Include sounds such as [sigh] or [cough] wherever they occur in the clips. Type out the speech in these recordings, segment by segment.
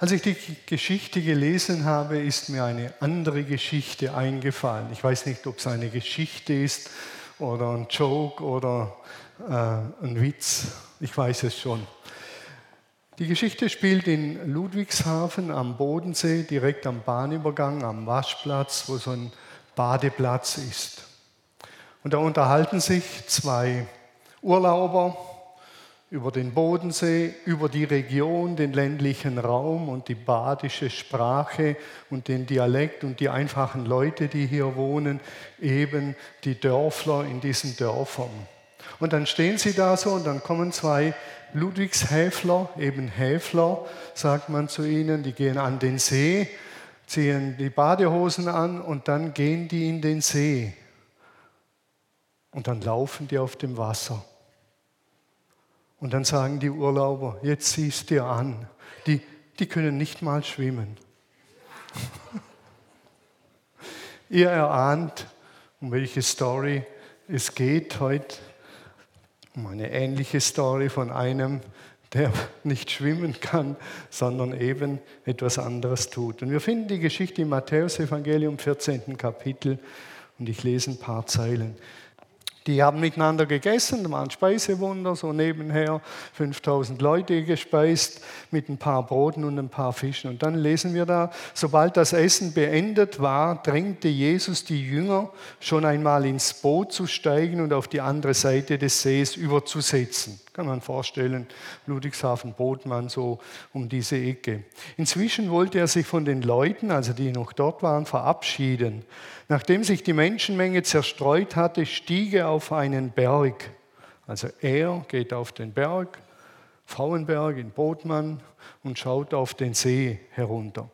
Als ich die Geschichte gelesen habe, ist mir eine andere Geschichte eingefallen. Ich weiß nicht, ob es eine Geschichte ist oder ein Joke oder äh, ein Witz. Ich weiß es schon. Die Geschichte spielt in Ludwigshafen am Bodensee, direkt am Bahnübergang, am Waschplatz, wo so ein Badeplatz ist. Und da unterhalten sich zwei Urlauber über den Bodensee, über die Region, den ländlichen Raum und die badische Sprache und den Dialekt und die einfachen Leute, die hier wohnen, eben die Dörfler in diesen Dörfern. Und dann stehen sie da so und dann kommen zwei Ludwigshäfler, eben Häfler, sagt man zu ihnen, die gehen an den See, ziehen die Badehosen an und dann gehen die in den See. Und dann laufen die auf dem Wasser. Und dann sagen die Urlauber, jetzt siehst dir an, die, die können nicht mal schwimmen. [laughs] Ihr erahnt, um welche Story es geht heute. Um eine ähnliche Story von einem, der [laughs] nicht schwimmen kann, sondern eben etwas anderes tut. Und wir finden die Geschichte im Matthäus-Evangelium, 14. Kapitel, und ich lese ein paar Zeilen. Die haben miteinander gegessen, da waren Speisewunder, so nebenher 5000 Leute gespeist mit ein paar Broten und ein paar Fischen. Und dann lesen wir da, sobald das Essen beendet war, drängte Jesus die Jünger schon einmal ins Boot zu steigen und auf die andere Seite des Sees überzusetzen. Kann man vorstellen, Ludwigshafen, Botmann, so um diese Ecke. Inzwischen wollte er sich von den Leuten, also die noch dort waren, verabschieden. Nachdem sich die Menschenmenge zerstreut hatte, stieg er auf einen Berg. Also er geht auf den Berg, Frauenberg in Botmann, und schaut auf den See herunter.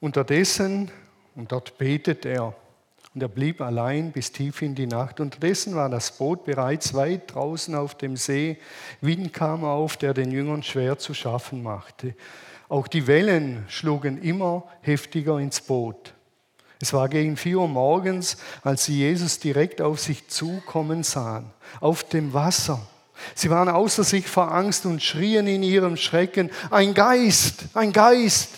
Unterdessen, und dort betet er, und er blieb allein bis tief in die Nacht. Unterdessen war das Boot bereits weit draußen auf dem See. Wind kam auf, der den Jüngern schwer zu schaffen machte. Auch die Wellen schlugen immer heftiger ins Boot. Es war gegen vier Uhr morgens, als sie Jesus direkt auf sich zukommen sahen, auf dem Wasser. Sie waren außer sich vor Angst und schrien in ihrem Schrecken, ein Geist, ein Geist.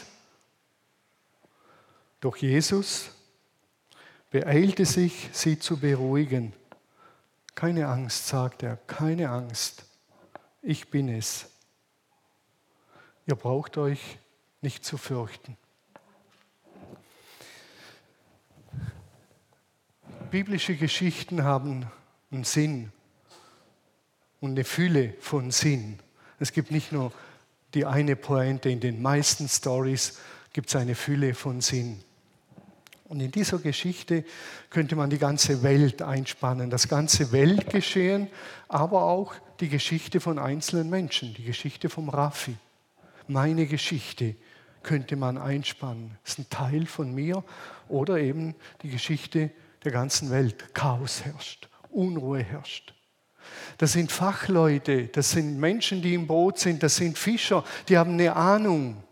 Doch Jesus beeilte sich, sie zu beruhigen. Keine Angst, sagt er, keine Angst. Ich bin es. Ihr braucht euch nicht zu fürchten. Biblische Geschichten haben einen Sinn und eine Fülle von Sinn. Es gibt nicht nur die eine Pointe, in den meisten Stories gibt es eine Fülle von Sinn. Und in dieser Geschichte könnte man die ganze Welt einspannen, das ganze Weltgeschehen, aber auch die Geschichte von einzelnen Menschen, die Geschichte vom Raffi. Meine Geschichte könnte man einspannen. Das ist ein Teil von mir oder eben die Geschichte der ganzen Welt. Chaos herrscht, Unruhe herrscht. Das sind Fachleute, das sind Menschen, die im Boot sind, das sind Fischer, die haben eine Ahnung,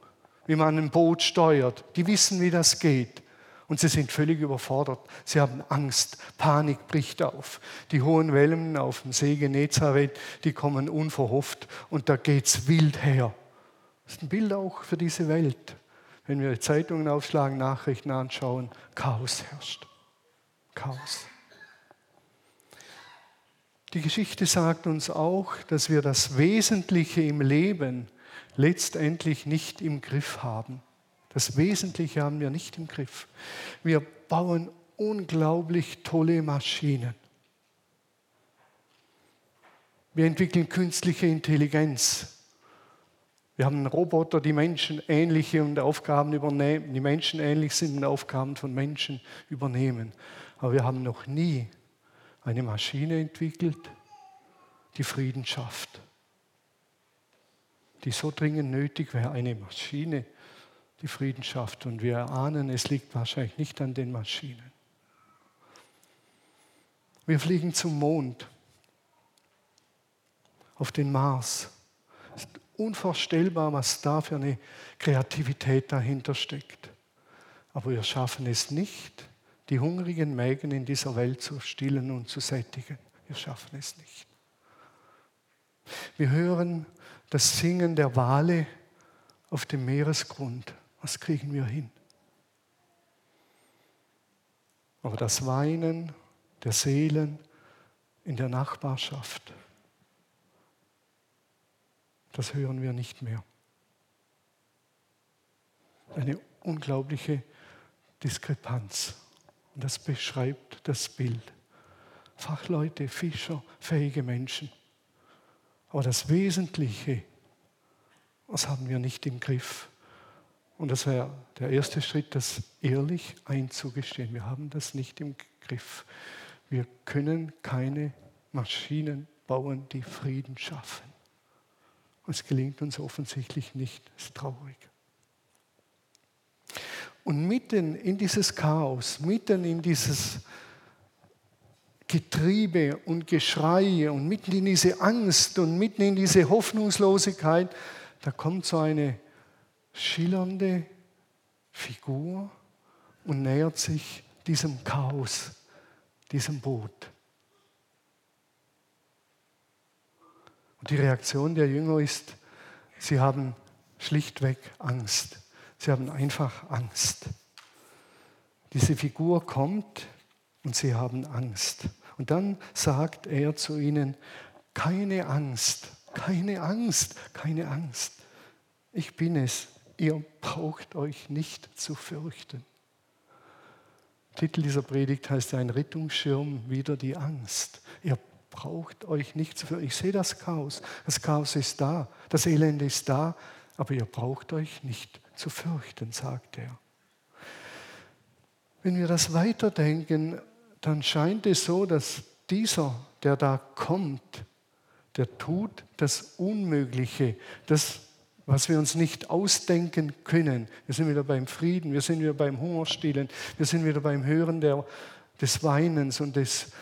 wie man ein Boot steuert, die wissen, wie das geht. Und sie sind völlig überfordert. Sie haben Angst. Panik bricht auf. Die hohen Wellen auf dem See Genezareth, die kommen unverhofft und da geht es wild her. Das ist ein Bild auch für diese Welt. Wenn wir Zeitungen aufschlagen, Nachrichten anschauen, Chaos herrscht. Chaos. Die Geschichte sagt uns auch, dass wir das Wesentliche im Leben letztendlich nicht im Griff haben. Das Wesentliche haben wir nicht im Griff. Wir bauen unglaublich tolle Maschinen. Wir entwickeln künstliche Intelligenz. Wir haben Roboter, die menschenähnliche und Aufgaben übernehmen, die menschenähnlich sind und Aufgaben von Menschen übernehmen. Aber wir haben noch nie eine Maschine entwickelt, die Frieden schafft, die so dringend nötig wäre, eine Maschine, die Frieden schafft. Und wir ahnen, es liegt wahrscheinlich nicht an den Maschinen. Wir fliegen zum Mond, auf den Mars. Es ist unvorstellbar, was da für eine Kreativität dahinter steckt. Aber wir schaffen es nicht, die hungrigen Mägen in dieser Welt zu stillen und zu sättigen. Wir schaffen es nicht. Wir hören das Singen der Wale auf dem Meeresgrund. Was kriegen wir hin? Aber das Weinen der Seelen in der Nachbarschaft, das hören wir nicht mehr. Eine unglaubliche Diskrepanz. Und das beschreibt das Bild. Fachleute, Fischer, fähige Menschen. Aber das Wesentliche, das haben wir nicht im Griff. Und das wäre der erste Schritt, das ehrlich einzugestehen. Wir haben das nicht im Griff. Wir können keine Maschinen bauen, die Frieden schaffen. Es gelingt uns offensichtlich nicht. Das ist traurig. Und mitten in dieses Chaos, mitten in dieses Getriebe und Geschrei und mitten in diese Angst und mitten in diese Hoffnungslosigkeit, da kommt so eine schillernde Figur und nähert sich diesem Chaos, diesem Boot. Und die Reaktion der Jünger ist, sie haben schlichtweg Angst. Sie haben einfach Angst. Diese Figur kommt und sie haben Angst. Und dann sagt er zu ihnen, keine Angst, keine Angst, keine Angst. Ich bin es, ihr braucht euch nicht zu fürchten. Titel dieser Predigt heißt ein Rettungsschirm wieder die Angst. Ihr braucht euch nicht zu fürchten. Ich sehe das Chaos. Das Chaos ist da, das Elend ist da, aber ihr braucht euch nicht zu fürchten, sagt er. Wenn wir das weiterdenken, dann scheint es so, dass dieser, der da kommt, der tut das Unmögliche, das, was wir uns nicht ausdenken können. Wir sind wieder beim Frieden, wir sind wieder beim Hungerstillen, wir sind wieder beim Hören der, des Weinens und des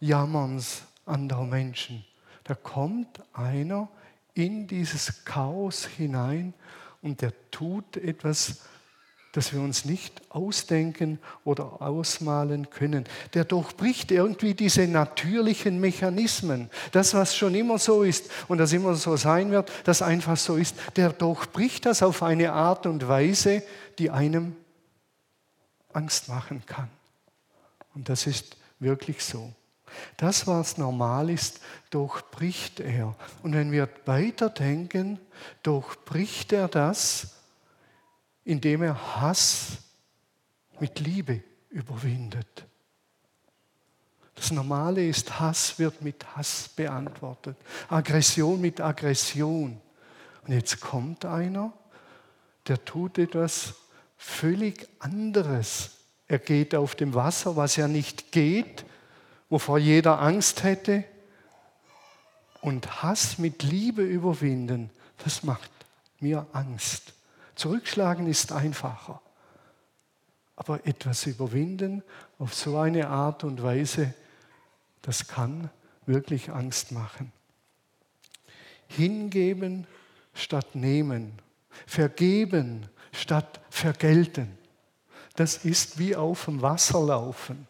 Jammerns anderer Menschen. Da kommt einer in dieses Chaos hinein und der tut etwas, das wir uns nicht ausdenken oder ausmalen können. Der durchbricht irgendwie diese natürlichen Mechanismen. Das, was schon immer so ist und das immer so sein wird, das einfach so ist, der durchbricht das auf eine Art und Weise, die einem Angst machen kann. Und das ist wirklich so. Das, was normal ist, durchbricht er. Und wenn wir weiterdenken, durchbricht er das, indem er Hass mit Liebe überwindet. Das Normale ist, Hass wird mit Hass beantwortet, Aggression mit Aggression. Und jetzt kommt einer, der tut etwas völlig anderes. Er geht auf dem Wasser, was ja nicht geht, wovor jeder Angst hätte. Und Hass mit Liebe überwinden, das macht mir Angst. Zurückschlagen ist einfacher. Aber etwas überwinden auf so eine Art und Weise, das kann wirklich Angst machen. Hingeben statt nehmen. Vergeben statt vergelten. Das ist wie auf dem Wasser laufen.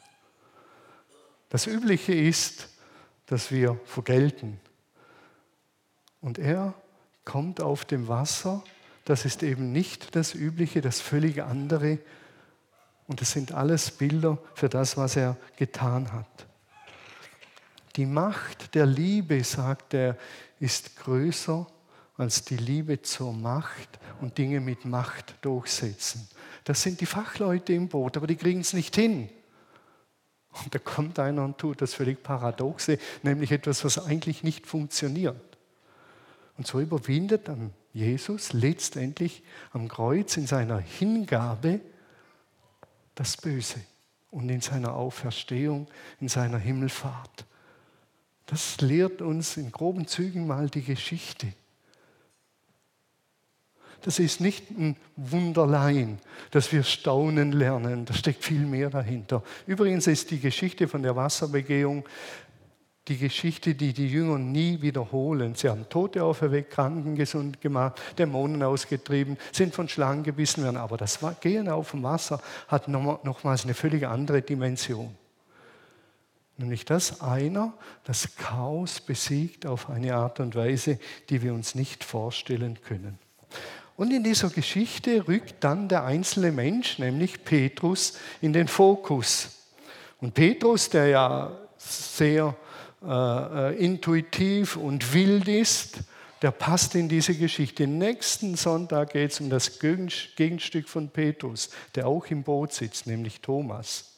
Das Übliche ist, dass wir vergelten. Und er kommt auf dem Wasser. Das ist eben nicht das Übliche, das völlig andere. Und das sind alles Bilder für das, was er getan hat. Die Macht der Liebe, sagt er, ist größer als die Liebe zur Macht und Dinge mit Macht durchsetzen. Das sind die Fachleute im Boot, aber die kriegen es nicht hin. Und da kommt einer und tut das völlig Paradoxe, nämlich etwas, was eigentlich nicht funktioniert. Und so überwindet dann Jesus letztendlich am Kreuz in seiner Hingabe das Böse und in seiner Auferstehung, in seiner Himmelfahrt. Das lehrt uns in groben Zügen mal die Geschichte. Das ist nicht ein Wunderlein, dass wir staunen lernen. Da steckt viel mehr dahinter. Übrigens ist die Geschichte von der Wasserbegehung die Geschichte, die die Jünger nie wiederholen. Sie haben Tote auferweckt, Kranken gesund gemacht, Dämonen ausgetrieben, sind von Schlangen gebissen worden. Aber das Gehen auf dem Wasser hat nochmals eine völlig andere Dimension. Nämlich, dass einer das Chaos besiegt auf eine Art und Weise, die wir uns nicht vorstellen können. Und in dieser Geschichte rückt dann der einzelne Mensch, nämlich Petrus, in den Fokus. Und Petrus, der ja sehr äh, äh intuitiv und wild ist, der passt in diese Geschichte. Nächsten Sonntag geht es um das Gegenstück von Petrus, der auch im Boot sitzt, nämlich Thomas.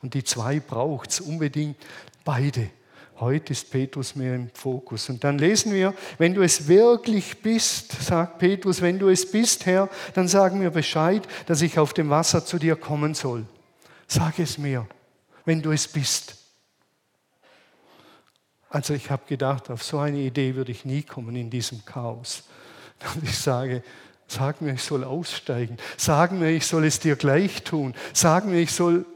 Und die zwei braucht es unbedingt beide. Heute ist Petrus mehr im Fokus. Und dann lesen wir, wenn du es wirklich bist, sagt Petrus, wenn du es bist, Herr, dann sag mir Bescheid, dass ich auf dem Wasser zu dir kommen soll. Sag es mir, wenn du es bist. Also ich habe gedacht, auf so eine Idee würde ich nie kommen in diesem Chaos. [laughs] Und ich sage, sag mir, ich soll aussteigen. Sag mir, ich soll es dir gleich tun. Sag mir, ich soll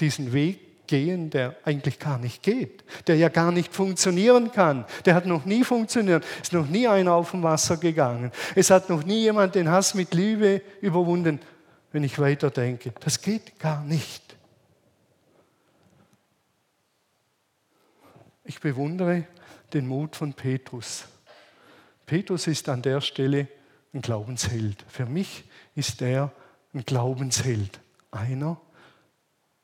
diesen Weg gehen, der eigentlich gar nicht geht, der ja gar nicht funktionieren kann. Der hat noch nie funktioniert. Es ist noch nie einer auf dem Wasser gegangen. Es hat noch nie jemand den Hass mit Liebe überwunden, wenn ich weiterdenke. Das geht gar nicht. Ich bewundere den Mut von Petrus. Petrus ist an der Stelle ein Glaubensheld. Für mich ist er ein Glaubensheld. Einer,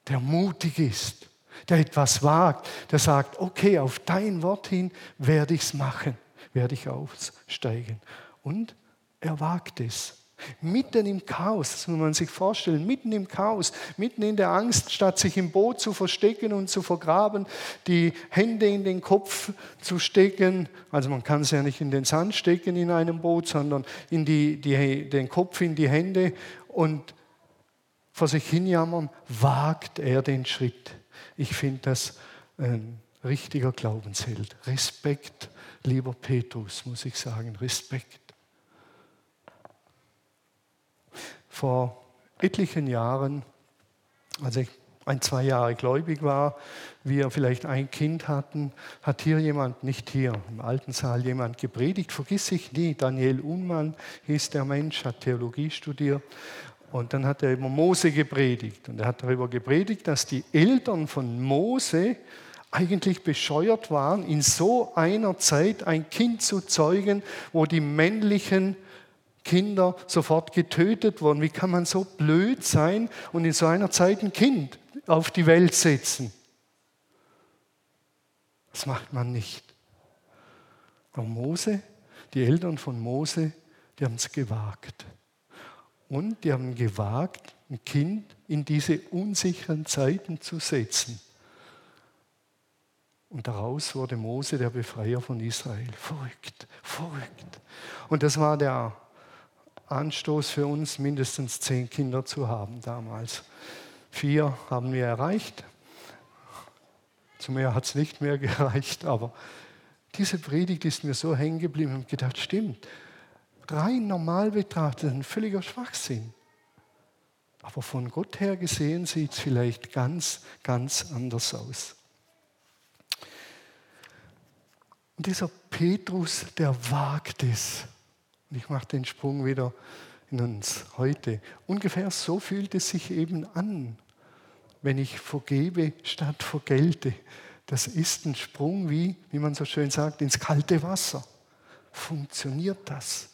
der mutig ist, der etwas wagt, der sagt, okay, auf dein Wort hin werde ich es machen, werde ich aussteigen. Und er wagt es. Mitten im Chaos, das muss man sich vorstellen, mitten im Chaos, mitten in der Angst, statt sich im Boot zu verstecken und zu vergraben, die Hände in den Kopf zu stecken. Also man kann es ja nicht in den Sand stecken in einem Boot, sondern in die, die, den Kopf in die Hände und vor sich hinjammern, wagt er den Schritt. Ich finde das ein richtiger Glaubensheld. Respekt, lieber Petrus, muss ich sagen, Respekt. Vor etlichen Jahren, als ich ein, zwei Jahre gläubig war, wir vielleicht ein Kind hatten, hat hier jemand, nicht hier, im alten Saal jemand gepredigt, vergiss ich nie, Daniel Unmann hieß der Mensch, hat Theologie studiert. Und dann hat er über Mose gepredigt. Und er hat darüber gepredigt, dass die Eltern von Mose eigentlich bescheuert waren, in so einer Zeit ein Kind zu zeugen, wo die männlichen Kinder sofort getötet wurden. Wie kann man so blöd sein und in so einer Zeit ein Kind auf die Welt setzen? Das macht man nicht. Aber Mose, die Eltern von Mose, die haben es gewagt. Und die haben gewagt, ein Kind in diese unsicheren Zeiten zu setzen. Und daraus wurde Mose der Befreier von Israel. Verrückt, verrückt. Und das war der Anstoß für uns, mindestens zehn Kinder zu haben damals. Vier haben wir erreicht. Zu mehr hat es nicht mehr [laughs] gereicht, aber diese Predigt ist mir so hängen geblieben und gedacht, stimmt, rein normal betrachtet ein völliger Schwachsinn. Aber von Gott her gesehen sieht es vielleicht ganz, ganz anders aus. Und dieser Petrus, der wagt es, und ich mache den Sprung wieder in uns heute. Ungefähr so fühlt es sich eben an, wenn ich vergebe statt vergelte. Das ist ein Sprung wie, wie man so schön sagt, ins kalte Wasser. Funktioniert das?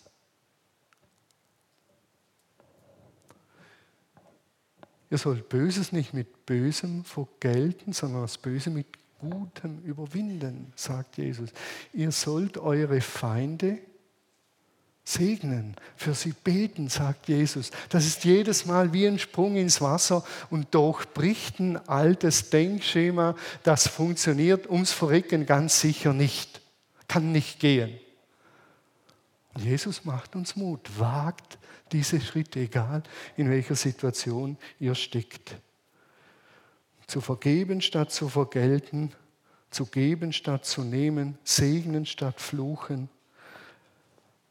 Ihr sollt Böses nicht mit Bösem vergelten, sondern das Böse mit Gutem überwinden, sagt Jesus. Ihr sollt eure Feinde segnen, für sie beten, sagt Jesus. Das ist jedes Mal wie ein Sprung ins Wasser und durchbricht ein altes Denkschema, das funktioniert ums Verrecken ganz sicher nicht. Kann nicht gehen. Jesus macht uns Mut, wagt diese Schritte, egal in welcher Situation ihr steckt. Zu vergeben statt zu vergelten, zu geben statt zu nehmen, segnen statt fluchen,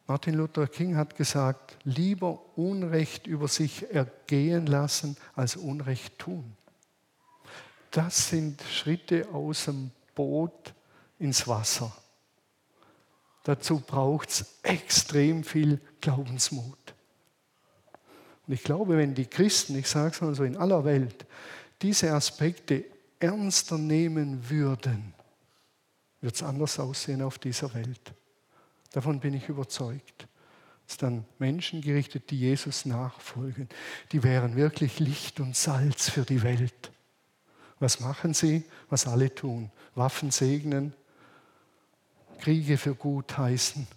Martin Luther King hat gesagt, lieber Unrecht über sich ergehen lassen als Unrecht tun. Das sind Schritte aus dem Boot ins Wasser. Dazu braucht es extrem viel Glaubensmut. Und ich glaube, wenn die Christen, ich sage es mal so in aller Welt, diese Aspekte ernster nehmen würden, wird es anders aussehen auf dieser Welt. Davon bin ich überzeugt. ist an Menschen gerichtet, die Jesus nachfolgen. Die wären wirklich Licht und Salz für die Welt. Was machen sie? Was alle tun. Waffen segnen, Kriege für gut heißen,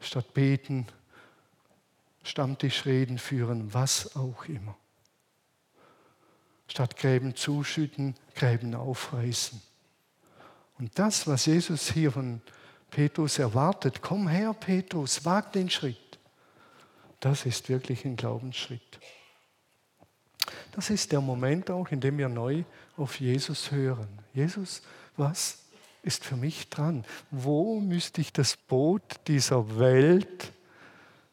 statt beten, Stammtischreden führen, was auch immer. Statt Gräben zuschütten, Gräben aufreißen. Und das, was Jesus hier von Petrus erwartet, komm her, Petrus, wag den Schritt, das ist wirklich ein Glaubensschritt. Das ist der Moment auch, in dem wir neu auf Jesus hören. Jesus, was ist für mich dran? Wo müsste ich das Boot dieser Welt,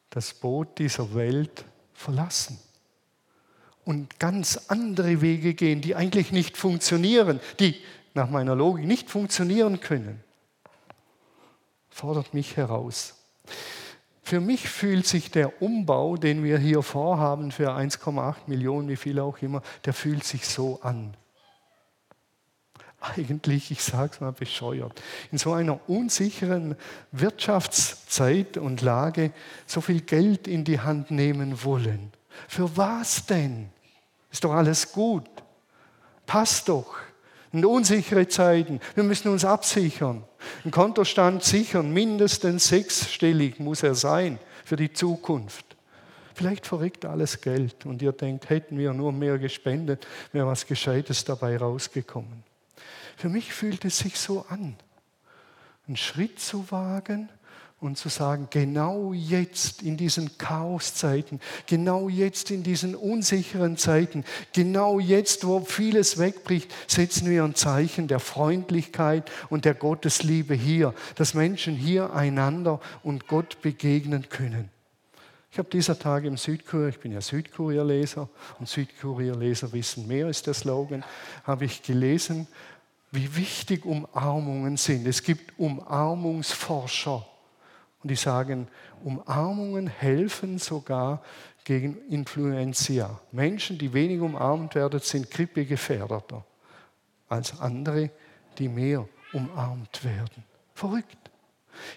das Boot dieser Welt verlassen? Und ganz andere Wege gehen, die eigentlich nicht funktionieren, die nach meiner Logik nicht funktionieren können, fordert mich heraus. Für mich fühlt sich der Umbau, den wir hier vorhaben für 1,8 Millionen, wie viel auch immer, der fühlt sich so an. Eigentlich, ich sage es mal, bescheuert. In so einer unsicheren Wirtschaftszeit und Lage so viel Geld in die Hand nehmen wollen. Für was denn? Ist doch alles gut. Passt doch. In unsichere Zeiten. Wir müssen uns absichern. Ein Kontostand sichern, mindestens sechsstellig muss er sein für die Zukunft. Vielleicht verrückt alles Geld und ihr denkt, hätten wir nur mehr gespendet, wäre was Gescheites dabei rausgekommen. Für mich fühlt es sich so an, einen Schritt zu wagen und zu sagen, genau jetzt in diesen Chaoszeiten, genau jetzt in diesen unsicheren Zeiten, genau jetzt, wo vieles wegbricht, setzen wir ein Zeichen der Freundlichkeit und der Gottesliebe hier, dass Menschen hier einander und Gott begegnen können. Ich habe dieser Tage im Südkurier, ich bin ja Südkurierleser und Südkurierleser wissen mehr ist der Slogan, habe ich gelesen, wie wichtig Umarmungen sind. Es gibt Umarmungsforscher und die sagen, Umarmungen helfen sogar gegen Influenza. Menschen, die wenig umarmt werden, sind grippegefährdeter als andere, die mehr umarmt werden. Verrückt.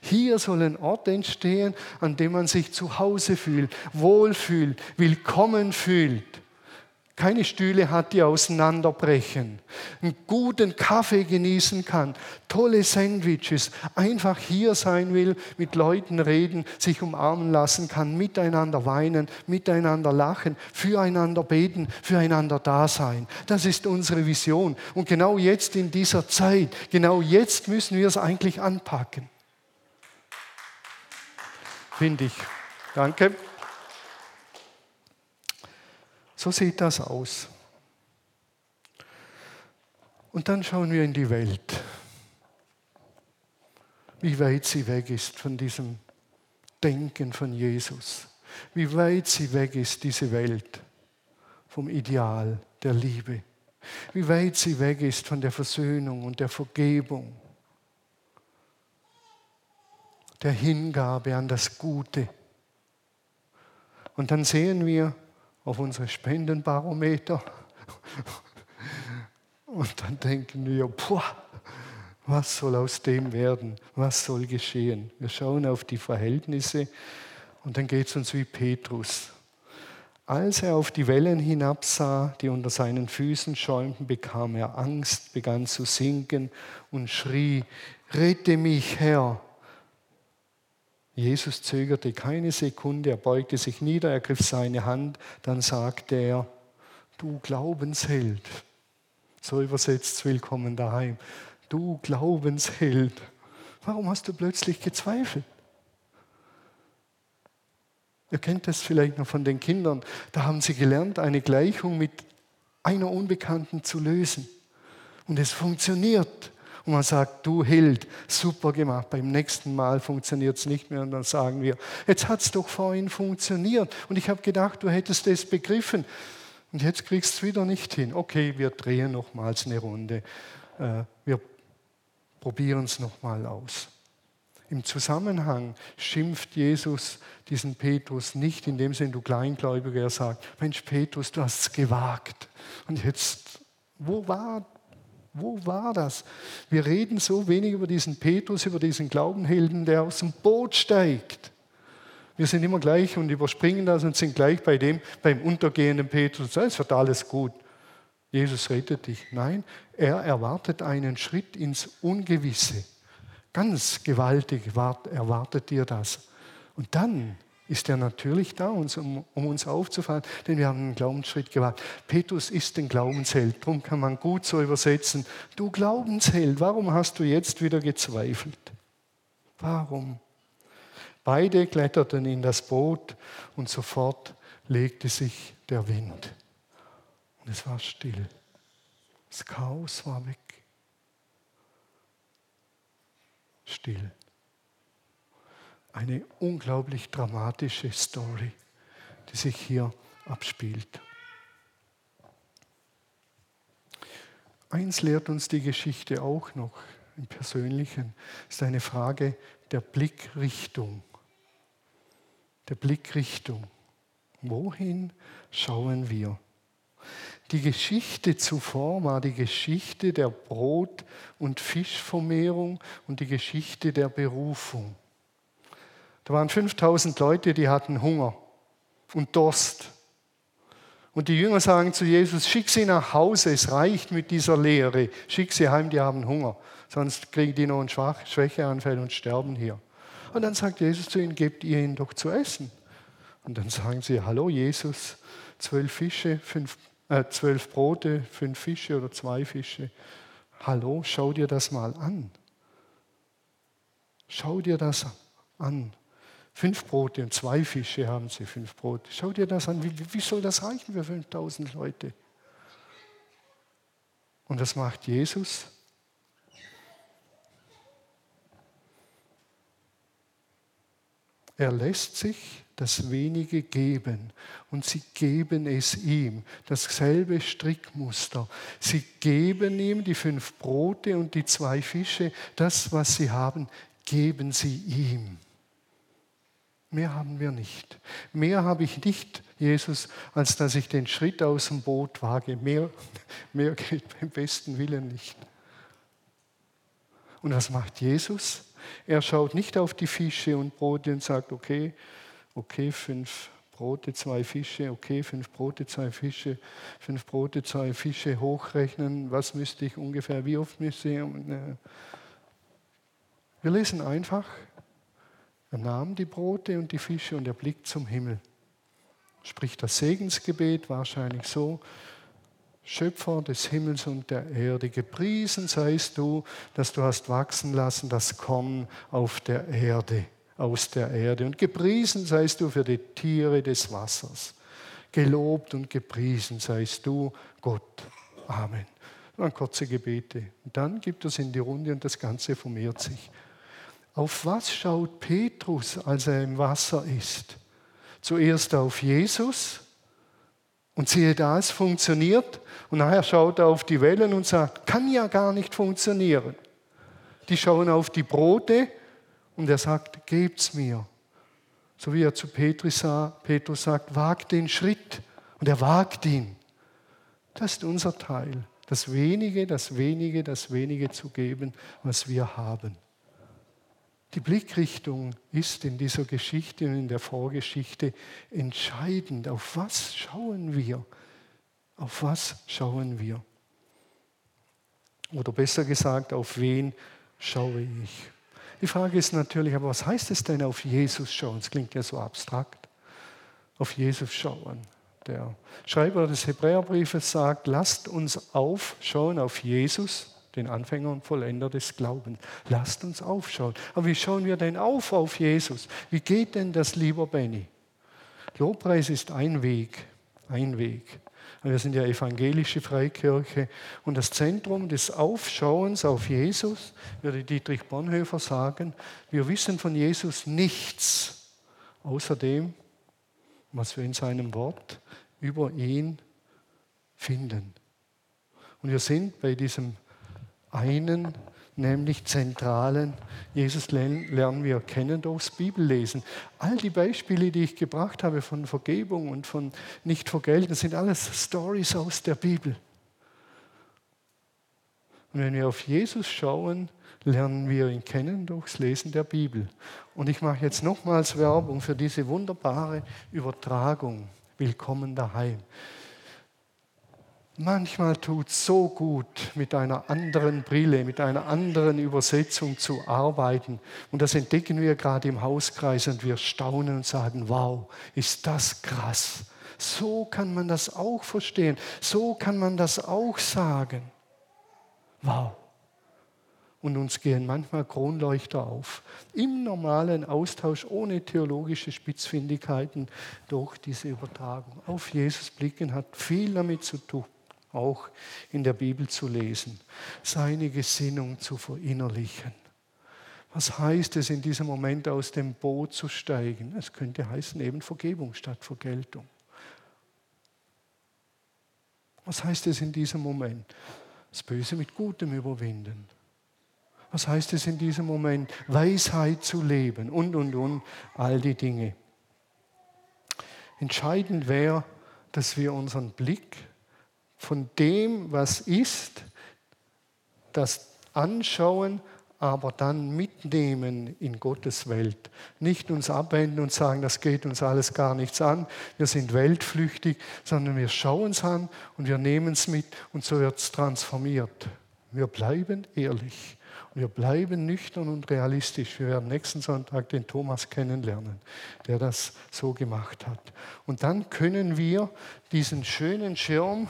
Hier soll ein Ort entstehen, an dem man sich zu Hause fühlt, wohlfühlt, willkommen fühlt keine Stühle hat, die auseinanderbrechen, einen guten Kaffee genießen kann, tolle Sandwiches, einfach hier sein will, mit Leuten reden, sich umarmen lassen kann, miteinander weinen, miteinander lachen, füreinander beten, füreinander da sein. Das ist unsere Vision. Und genau jetzt in dieser Zeit, genau jetzt müssen wir es eigentlich anpacken. Finde ich. Danke. So sieht das aus. Und dann schauen wir in die Welt, wie weit sie weg ist von diesem Denken von Jesus, wie weit sie weg ist, diese Welt, vom Ideal der Liebe, wie weit sie weg ist von der Versöhnung und der Vergebung, der Hingabe an das Gute. Und dann sehen wir, auf unsere Spendenbarometer. Und dann denken wir, boah, was soll aus dem werden? Was soll geschehen? Wir schauen auf die Verhältnisse und dann geht es uns wie Petrus. Als er auf die Wellen hinabsah, die unter seinen Füßen schäumten, bekam er Angst, begann zu sinken und schrie, rette mich, Herr. Jesus zögerte keine Sekunde, er beugte sich nieder, ergriff seine Hand, dann sagte er, du Glaubensheld, so übersetzt Willkommen daheim, du Glaubensheld, warum hast du plötzlich gezweifelt? Ihr kennt das vielleicht noch von den Kindern, da haben sie gelernt, eine Gleichung mit einer Unbekannten zu lösen. Und es funktioniert. Und man sagt, du Held, super gemacht, beim nächsten Mal funktioniert es nicht mehr. Und dann sagen wir, jetzt hat es doch vorhin funktioniert. Und ich habe gedacht, du hättest es begriffen. Und jetzt kriegst du es wieder nicht hin. Okay, wir drehen nochmals eine Runde. Äh, wir probieren es nochmal aus. Im Zusammenhang schimpft Jesus diesen Petrus nicht in dem Sinn, du Kleingläubiger, er sagt, Mensch Petrus, du hast es gewagt. Und jetzt, wo war wo war das? Wir reden so wenig über diesen Petrus, über diesen Glaubenhelden, der aus dem Boot steigt Wir sind immer gleich und überspringen das und sind gleich bei dem, beim untergehenden Petrus. Es wird alles gut. Jesus rettet dich. Nein, er erwartet einen Schritt ins Ungewisse. Ganz gewaltig erwartet dir das. Und dann ist er natürlich da, um, uns aufzufallen, denn wir haben einen Glaubensschritt gewagt. Petrus ist ein Glaubensheld, darum kann man gut so übersetzen. Du Glaubensheld, warum hast du jetzt wieder gezweifelt? Warum? Beide kletterten in das Boot und sofort legte sich der Wind. Und es war still. Das Chaos war weg. Still eine unglaublich dramatische Story, die sich hier abspielt. Eins lehrt uns die Geschichte auch noch im Persönlichen, ist eine Frage der Blickrichtung. Der Blickrichtung. Wohin schauen wir? Die Geschichte zuvor war die Geschichte der Brot- und Fischvermehrung und die Geschichte der Berufung. Da waren 5000 Leute, die hatten Hunger und Durst. Und die Jünger sagen zu Jesus, schick sie nach Hause, es reicht mit dieser Lehre. Schick sie heim, die haben Hunger. Sonst kriegen die noch einen Schwach Schwächeanfall und sterben hier. Und dann sagt Jesus zu ihnen, gebt ihr ihnen doch zu essen. Und dann sagen sie, hallo Jesus, zwölf Fische, fünf, äh, zwölf Brote, fünf Fische oder zwei Fische. Hallo, schau dir das mal an. Schau dir das an. Fünf Brote und zwei Fische haben sie, fünf Brote. Schau dir das an, wie, wie soll das reichen für 5000 Leute? Und was macht Jesus? Er lässt sich das wenige geben und sie geben es ihm. Dasselbe Strickmuster. Sie geben ihm die fünf Brote und die zwei Fische. Das, was sie haben, geben sie ihm. Mehr haben wir nicht. Mehr habe ich nicht, Jesus, als dass ich den Schritt aus dem Boot wage. Mehr, [laughs] mehr geht beim besten Willen nicht. Und was macht Jesus? Er schaut nicht auf die Fische und Brote und sagt, okay, okay, fünf Brote, zwei Fische, okay, fünf Brote, zwei Fische, fünf Brote, zwei Fische hochrechnen, was müsste ich ungefähr, wie oft müsste ich. Äh, wir lesen einfach, er nahm die Brote und die Fische und er blickt zum Himmel. Spricht das Segensgebet wahrscheinlich so, Schöpfer des Himmels und der Erde, gepriesen seist du, dass du hast wachsen lassen das Korn auf der Erde, aus der Erde. Und gepriesen seist du für die Tiere des Wassers. Gelobt und gepriesen seist du, Gott. Amen. Das waren kurze Gebete. Und dann gibt es in die Runde und das Ganze formiert sich. Auf was schaut Petrus, als er im Wasser ist? Zuerst auf Jesus und siehe da, es funktioniert. Und nachher schaut er auf die Wellen und sagt, kann ja gar nicht funktionieren. Die schauen auf die Brote und er sagt, gebt's mir. So wie er zu Petrus, Petrus sagt, wag den Schritt. Und er wagt ihn. Das ist unser Teil. Das wenige, das wenige, das wenige zu geben, was wir haben. Die Blickrichtung ist in dieser Geschichte und in der Vorgeschichte entscheidend. Auf was schauen wir? Auf was schauen wir? Oder besser gesagt, auf wen schaue ich? Die Frage ist natürlich, aber was heißt es denn auf Jesus schauen? Das klingt ja so abstrakt. Auf Jesus schauen. Der Schreiber des Hebräerbriefes sagt, lasst uns aufschauen auf Jesus den Anfänger und Vollender des Glaubens. Lasst uns aufschauen. Aber wie schauen wir denn auf auf Jesus? Wie geht denn das, lieber Benny? Lobpreis ist ein Weg, ein Weg. Wir sind ja evangelische Freikirche und das Zentrum des Aufschauens auf Jesus, würde Dietrich Bonhoeffer sagen, wir wissen von Jesus nichts, außer dem, was wir in seinem Wort über ihn finden. Und wir sind bei diesem einen, nämlich zentralen Jesus lernen wir kennen durchs Bibellesen. All die Beispiele, die ich gebracht habe von Vergebung und von nicht vergelten, sind alles Stories aus der Bibel. Und wenn wir auf Jesus schauen, lernen wir ihn kennen durchs Lesen der Bibel. Und ich mache jetzt nochmals Werbung für diese wunderbare Übertragung. Willkommen daheim. Manchmal tut es so gut, mit einer anderen Brille, mit einer anderen Übersetzung zu arbeiten. Und das entdecken wir gerade im Hauskreis und wir staunen und sagen, wow, ist das krass. So kann man das auch verstehen. So kann man das auch sagen. Wow. Und uns gehen manchmal Kronleuchter auf. Im normalen Austausch ohne theologische Spitzfindigkeiten durch diese Übertragung. Auf Jesus blicken hat viel damit zu tun auch in der Bibel zu lesen, seine Gesinnung zu verinnerlichen. Was heißt es in diesem Moment aus dem Boot zu steigen? Es könnte heißen eben Vergebung statt Vergeltung. Was heißt es in diesem Moment? Das Böse mit Gutem überwinden. Was heißt es in diesem Moment? Weisheit zu leben und, und, und, all die Dinge. Entscheidend wäre, dass wir unseren Blick von dem, was ist, das anschauen, aber dann mitnehmen in Gottes Welt. Nicht uns abwenden und sagen, das geht uns alles gar nichts an, wir sind weltflüchtig, sondern wir schauen es an und wir nehmen es mit und so wird es transformiert. Wir bleiben ehrlich wir bleiben nüchtern und realistisch. Wir werden nächsten Sonntag den Thomas kennenlernen, der das so gemacht hat. Und dann können wir diesen schönen Schirm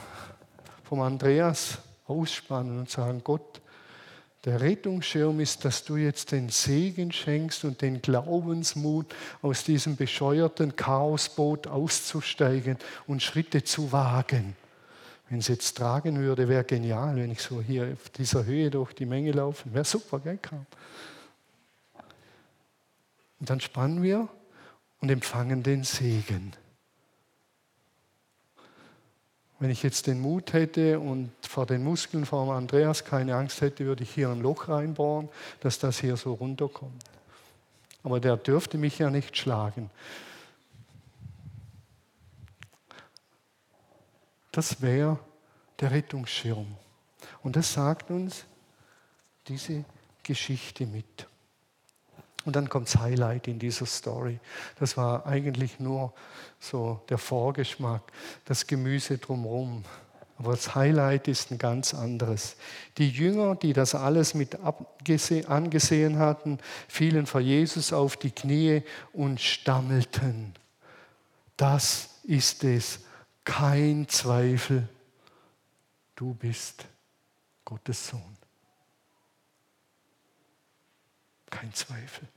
vom Andreas ausspannen und sagen, Gott, der Rettungsschirm ist, dass du jetzt den Segen schenkst und den Glaubensmut, aus diesem bescheuerten Chaosboot auszusteigen und Schritte zu wagen. Wenn es jetzt tragen würde, wäre genial, wenn ich so hier auf dieser Höhe durch die Menge laufe. Wäre super, gell, Karl? Und dann spannen wir und empfangen den Segen. Wenn ich jetzt den Mut hätte und vor den Muskeln von Andreas keine Angst hätte, würde ich hier ein Loch reinbohren, dass das hier so runterkommt. Aber der dürfte mich ja nicht schlagen. Das wäre der Rettungsschirm. Und das sagt uns diese Geschichte mit. Und dann kommt das Highlight in dieser Story. Das war eigentlich nur so der Vorgeschmack, das Gemüse drumherum. Aber das Highlight ist ein ganz anderes. Die Jünger, die das alles mit angesehen hatten, fielen vor Jesus auf die Knie und stammelten. Das ist es, kein Zweifel, du bist Gottes Sohn. Kein Zweifel.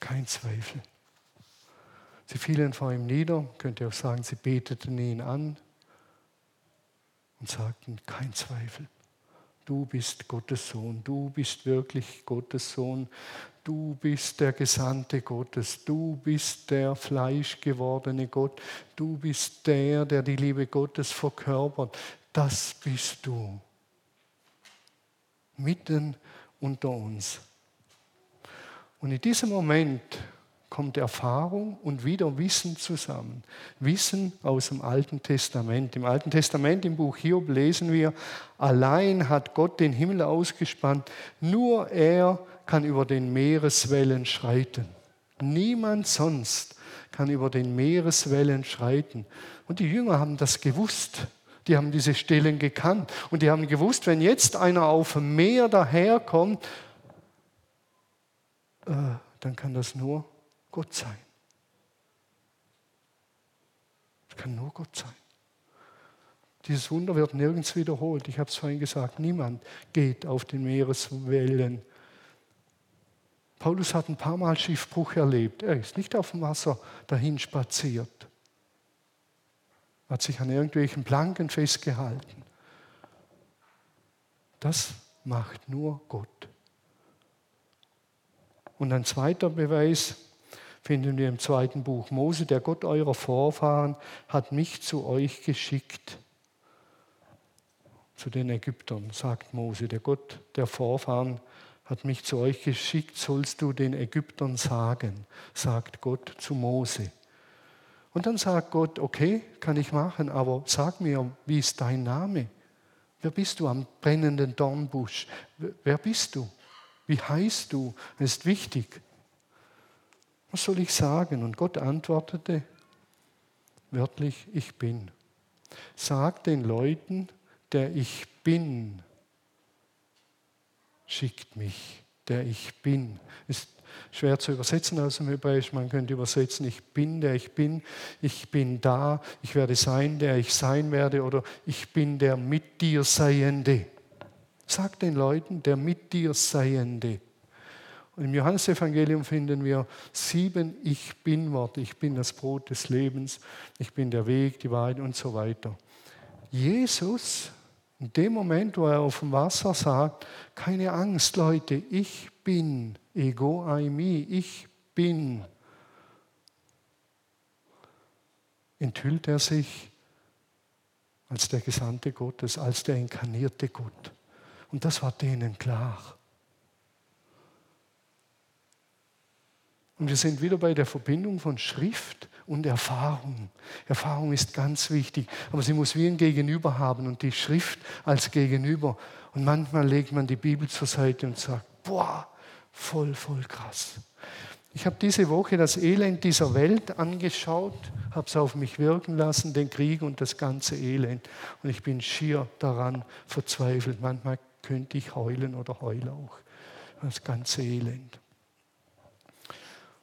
Kein Zweifel. Sie fielen vor ihm nieder, könnt ihr auch sagen, sie beteten ihn an und sagten, kein Zweifel. Du bist Gottes Sohn, du bist wirklich Gottes Sohn, du bist der Gesandte Gottes, du bist der fleischgewordene Gott, du bist der, der die Liebe Gottes verkörpert. Das bist du. Mitten unter uns. Und in diesem Moment kommt Erfahrung und wieder Wissen zusammen. Wissen aus dem Alten Testament. Im Alten Testament, im Buch Hiob, lesen wir, allein hat Gott den Himmel ausgespannt, nur er kann über den Meereswellen schreiten. Niemand sonst kann über den Meereswellen schreiten. Und die Jünger haben das gewusst. Die haben diese Stellen gekannt. Und die haben gewusst, wenn jetzt einer auf dem Meer daherkommt äh, dann kann das nur Gott sein. Es kann nur Gott sein. Dieses Wunder wird nirgends wiederholt. Ich habe es vorhin gesagt, niemand geht auf den Meereswellen. Paulus hat ein paar Mal Schiffbruch erlebt. Er ist nicht auf dem Wasser dahin spaziert. Hat sich an irgendwelchen Planken festgehalten. Das macht nur Gott. Und ein zweiter Beweis finden wir im zweiten Buch Mose, der Gott eurer Vorfahren hat mich zu euch geschickt. Zu den Ägyptern, sagt Mose, der Gott der Vorfahren hat mich zu euch geschickt, sollst du den Ägyptern sagen, sagt Gott zu Mose. Und dann sagt Gott, okay, kann ich machen, aber sag mir, wie ist dein Name? Wer bist du am brennenden Dornbusch? Wer bist du? Wie heißt du? Das ist wichtig. Was soll ich sagen? Und Gott antwortete wörtlich, ich bin. Sag den Leuten, der ich bin, schickt mich, der ich bin. Ist schwer zu übersetzen aus dem Hebräisch. Man könnte übersetzen, ich bin, der ich bin, ich bin da, ich werde sein, der ich sein werde, oder ich bin der mit dir Seiende. Sag den Leuten, der mit dir Seiende. Und im Johannesevangelium finden wir sieben Ich bin-Worte. Ich bin das Brot des Lebens, ich bin der Weg, die Wahrheit und so weiter. Jesus, in dem Moment, wo er auf dem Wasser sagt, keine Angst, Leute, ich bin, ego aimi, ich bin, enthüllt er sich als der Gesandte Gottes, als der inkarnierte Gott. Und das war denen klar. Und wir sind wieder bei der Verbindung von Schrift und Erfahrung. Erfahrung ist ganz wichtig, aber sie muss wie ein Gegenüber haben und die Schrift als Gegenüber. Und manchmal legt man die Bibel zur Seite und sagt, boah, voll, voll krass. Ich habe diese Woche das Elend dieser Welt angeschaut, habe es auf mich wirken lassen, den Krieg und das ganze Elend. Und ich bin schier daran verzweifelt. Manchmal könnte ich heulen oder heule auch. Das ganze Elend.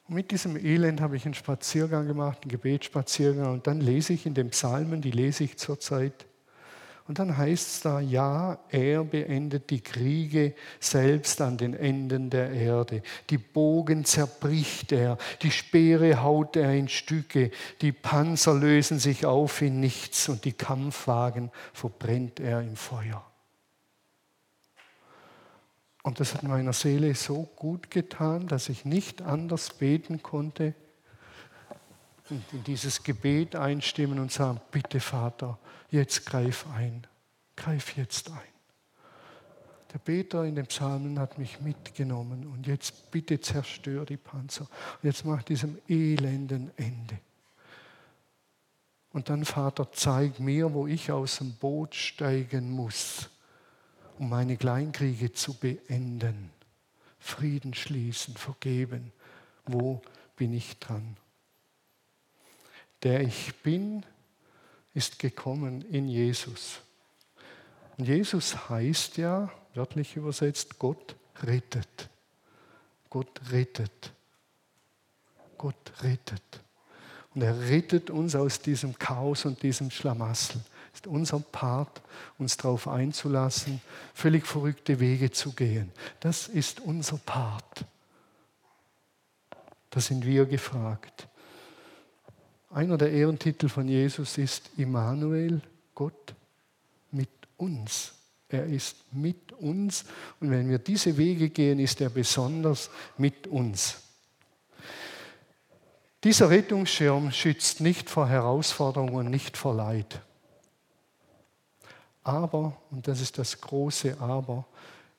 Und mit diesem Elend habe ich einen Spaziergang gemacht, einen Gebetsspaziergang. Und dann lese ich in den Psalmen, die lese ich zurzeit. Und dann heißt es da, ja, er beendet die Kriege selbst an den Enden der Erde. Die Bogen zerbricht er, die Speere haut er in Stücke, die Panzer lösen sich auf in nichts und die Kampfwagen verbrennt er im Feuer. Und das hat meiner Seele so gut getan, dass ich nicht anders beten konnte und in dieses Gebet einstimmen und sagen, bitte Vater, jetzt greif ein, greif jetzt ein. Der Beter in den Psalmen hat mich mitgenommen und jetzt bitte zerstör die Panzer. Jetzt mach diesem elenden Ende. Und dann, Vater, zeig mir, wo ich aus dem Boot steigen muss um meine Kleinkriege zu beenden. Frieden schließen, vergeben. Wo bin ich dran? Der ich bin, ist gekommen in Jesus. Und Jesus heißt ja, wörtlich übersetzt, Gott rettet. Gott rettet. Gott rettet. Und er rettet uns aus diesem Chaos und diesem Schlamassel ist unser Part, uns darauf einzulassen, völlig verrückte Wege zu gehen. Das ist unser Part. Da sind wir gefragt. Einer der Ehrentitel von Jesus ist Immanuel, Gott mit uns. Er ist mit uns und wenn wir diese Wege gehen, ist er besonders mit uns. Dieser Rettungsschirm schützt nicht vor Herausforderungen, nicht vor Leid. Aber, und das ist das große Aber,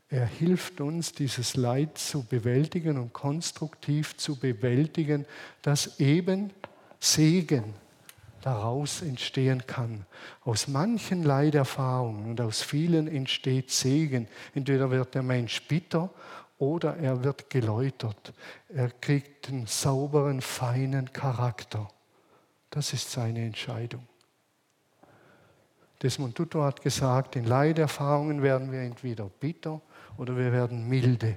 er hilft uns, dieses Leid zu bewältigen und konstruktiv zu bewältigen, dass eben Segen daraus entstehen kann. Aus manchen Leiderfahrungen und aus vielen entsteht Segen. Entweder wird der Mensch bitter oder er wird geläutert. Er kriegt einen sauberen, feinen Charakter. Das ist seine Entscheidung. Desmond Tutu hat gesagt, in Leiderfahrungen werden wir entweder bitter oder wir werden milde.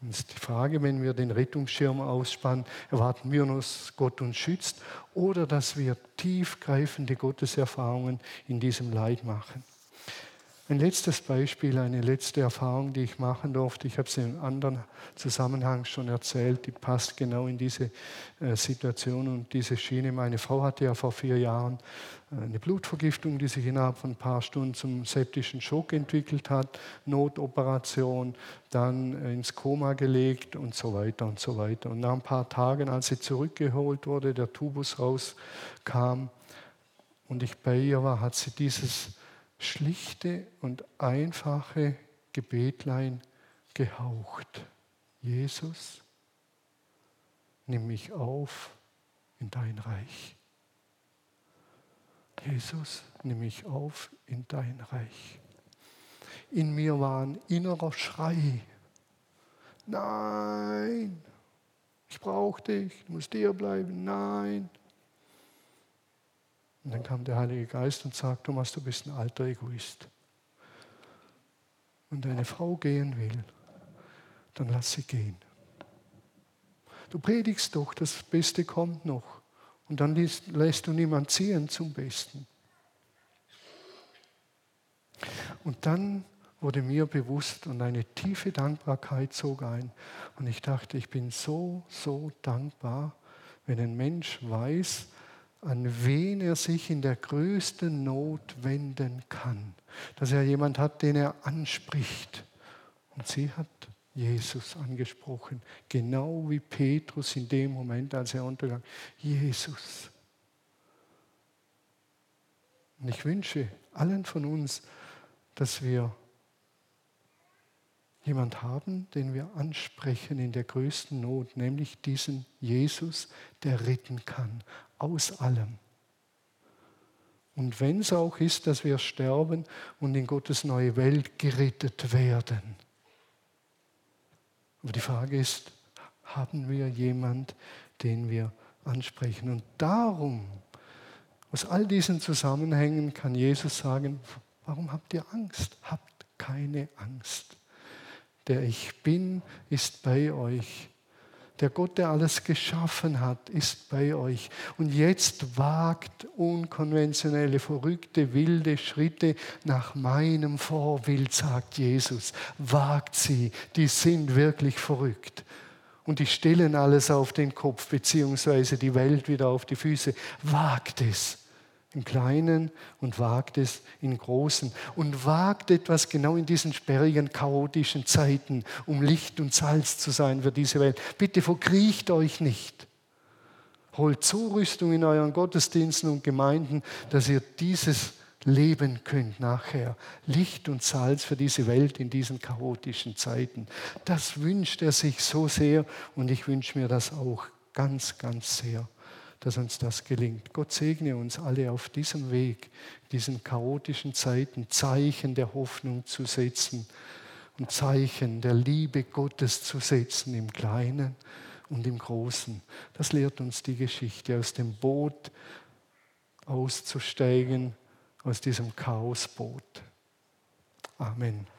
Und ist die Frage, wenn wir den Rettungsschirm ausspannen, erwarten wir dass Gott uns schützt oder dass wir tiefgreifende Gotteserfahrungen in diesem Leid machen. Ein letztes Beispiel, eine letzte Erfahrung, die ich machen durfte. Ich habe es in einem anderen Zusammenhang schon erzählt. Die passt genau in diese äh, Situation und diese Schiene. Meine Frau hatte ja vor vier Jahren äh, eine Blutvergiftung, die sich innerhalb von ein paar Stunden zum septischen Schock entwickelt hat. Notoperation, dann äh, ins Koma gelegt und so weiter und so weiter. Und nach ein paar Tagen, als sie zurückgeholt wurde, der Tubus rauskam und ich bei ihr war, hat sie dieses schlichte und einfache Gebetlein gehaucht. Jesus, nimm mich auf in dein Reich. Jesus, nimm mich auf in dein Reich. In mir war ein innerer Schrei, Nein, ich brauche dich, du musst dir bleiben. Nein. Und dann kam der Heilige Geist und sagte, Thomas, du bist ein alter Egoist. Und deine Frau gehen will, dann lass sie gehen. Du predigst doch, das Beste kommt noch. Und dann lässt du niemand ziehen zum Besten. Und dann wurde mir bewusst und eine tiefe Dankbarkeit zog ein. Und ich dachte, ich bin so, so dankbar, wenn ein Mensch weiß, an wen er sich in der größten Not wenden kann. Dass er jemand hat, den er anspricht. Und sie hat Jesus angesprochen, genau wie Petrus in dem Moment, als er untergang. Jesus. Und ich wünsche allen von uns, dass wir jemand haben, den wir ansprechen in der größten Not, nämlich diesen Jesus, der retten kann aus allem. Und wenn es auch ist, dass wir sterben und in Gottes neue Welt gerettet werden. Aber die Frage ist, haben wir jemand, den wir ansprechen? Und darum, aus all diesen Zusammenhängen kann Jesus sagen, warum habt ihr Angst? Habt keine Angst. Der ich bin, ist bei euch. Der Gott, der alles geschaffen hat, ist bei euch. Und jetzt wagt unkonventionelle, verrückte, wilde Schritte nach meinem Vorbild, sagt Jesus. Wagt sie, die sind wirklich verrückt. Und die stellen alles auf den Kopf, beziehungsweise die Welt wieder auf die Füße. Wagt es im Kleinen und wagt es in Großen und wagt etwas genau in diesen sperrigen, chaotischen Zeiten, um Licht und Salz zu sein für diese Welt. Bitte verkriecht euch nicht. Holt Zurüstung in euren Gottesdiensten und Gemeinden, dass ihr dieses leben könnt nachher. Licht und Salz für diese Welt in diesen chaotischen Zeiten. Das wünscht er sich so sehr und ich wünsche mir das auch ganz, ganz sehr dass uns das gelingt. Gott segne uns alle auf diesem Weg, diesen chaotischen Zeiten, Zeichen der Hoffnung zu setzen und Zeichen der Liebe Gottes zu setzen im Kleinen und im Großen. Das lehrt uns die Geschichte, aus dem Boot auszusteigen, aus diesem Chaosboot. Amen.